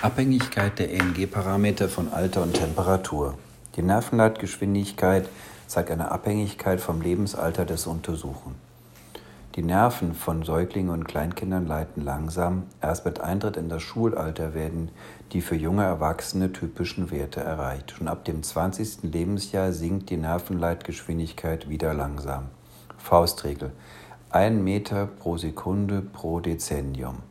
Abhängigkeit der EMG-Parameter von Alter und Temperatur. Die Nervenleitgeschwindigkeit zeigt eine Abhängigkeit vom Lebensalter des Untersuchen. Die Nerven von Säuglingen und Kleinkindern leiten langsam. Erst mit Eintritt in das Schulalter werden die für junge Erwachsene typischen Werte erreicht. Schon ab dem 20. Lebensjahr sinkt die Nervenleitgeschwindigkeit wieder langsam. Faustregel: 1 Meter pro Sekunde pro Dezennium.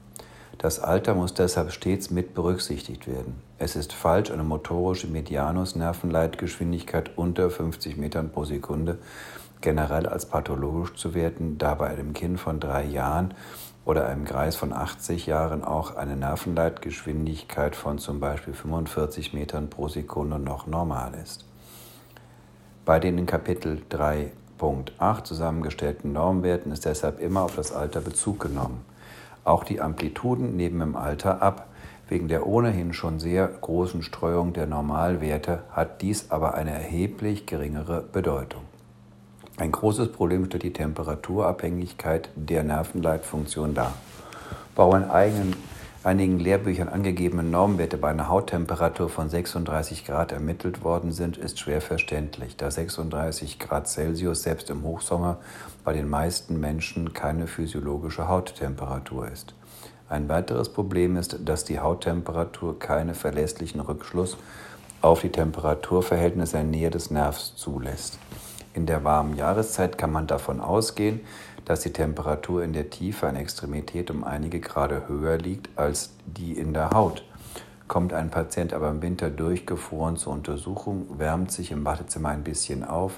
Das Alter muss deshalb stets mit berücksichtigt werden. Es ist falsch, eine motorische Medianus-Nervenleitgeschwindigkeit unter 50 Metern pro Sekunde generell als pathologisch zu werten, da bei einem Kind von drei Jahren oder einem Kreis von 80 Jahren auch eine Nervenleitgeschwindigkeit von zum Beispiel 45 Metern pro Sekunde noch normal ist. Bei den in Kapitel 3.8 zusammengestellten Normwerten ist deshalb immer auf das Alter Bezug genommen. Auch die Amplituden nehmen im Alter ab. Wegen der ohnehin schon sehr großen Streuung der Normalwerte hat dies aber eine erheblich geringere Bedeutung. Ein großes Problem stellt die Temperaturabhängigkeit der Nervenleitfunktion dar. In eigenen einigen Lehrbüchern angegebene Normwerte bei einer Hauttemperatur von 36 Grad ermittelt worden sind, ist schwer verständlich, da 36 Grad Celsius selbst im Hochsommer bei den meisten Menschen keine physiologische Hauttemperatur ist. Ein weiteres Problem ist, dass die Hauttemperatur keinen verlässlichen Rückschluss auf die Temperaturverhältnisse in der Nähe des Nervs zulässt. In der warmen Jahreszeit kann man davon ausgehen, dass die Temperatur in der Tiefe einer Extremität um einige Grade höher liegt als die in der Haut. Kommt ein Patient aber im Winter durchgefroren zur Untersuchung, wärmt sich im Wartezimmer ein bisschen auf,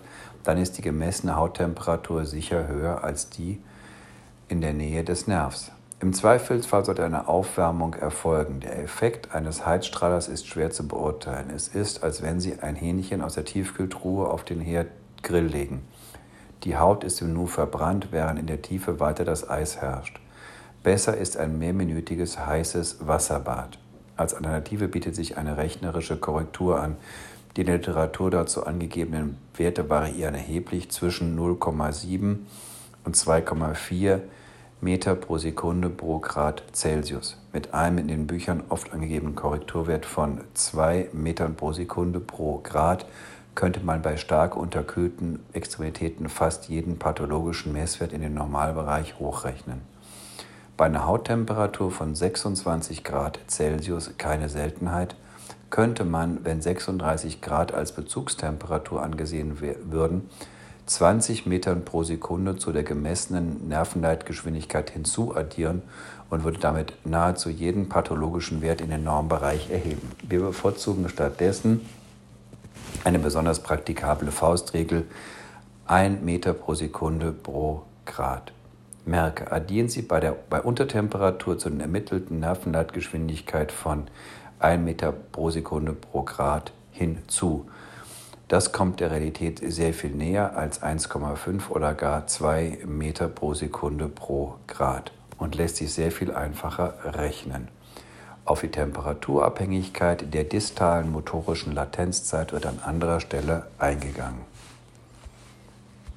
dann ist die gemessene Hauttemperatur sicher höher als die in der Nähe des Nervs. Im Zweifelsfall sollte eine Aufwärmung erfolgen. Der Effekt eines Heizstrahlers ist schwer zu beurteilen. Es ist, als wenn Sie ein Hähnchen aus der Tiefkühltruhe auf den Herdgrill legen. Die Haut ist im Nu verbrannt, während in der Tiefe weiter das Eis herrscht. Besser ist ein mehrminütiges heißes Wasserbad. Als Alternative bietet sich eine rechnerische Korrektur an. Die in der Literatur dazu angegebenen Werte variieren erheblich zwischen 0,7 und 2,4 Meter pro Sekunde pro Grad Celsius. Mit einem in den Büchern oft angegebenen Korrekturwert von 2 Metern pro Sekunde pro Grad könnte man bei stark unterkühlten Extremitäten fast jeden pathologischen Messwert in den Normalbereich hochrechnen. Bei einer Hauttemperatur von 26 Grad Celsius keine Seltenheit, könnte man, wenn 36 Grad als Bezugstemperatur angesehen würden, 20 Metern pro Sekunde zu der gemessenen Nervenleitgeschwindigkeit hinzuaddieren und würde damit nahezu jeden pathologischen Wert in den Normbereich erheben. Wir bevorzugen stattdessen eine besonders praktikable Faustregel 1 Meter pro Sekunde pro Grad. Merke, addieren Sie bei, der, bei Untertemperatur zu den ermittelten Nervenleitgeschwindigkeit von 1 Meter pro Sekunde pro Grad hinzu. Das kommt der Realität sehr viel näher als 1,5 oder gar 2 Meter pro Sekunde pro Grad und lässt sich sehr viel einfacher rechnen. Auf die Temperaturabhängigkeit der distalen motorischen Latenzzeit wird an anderer Stelle eingegangen.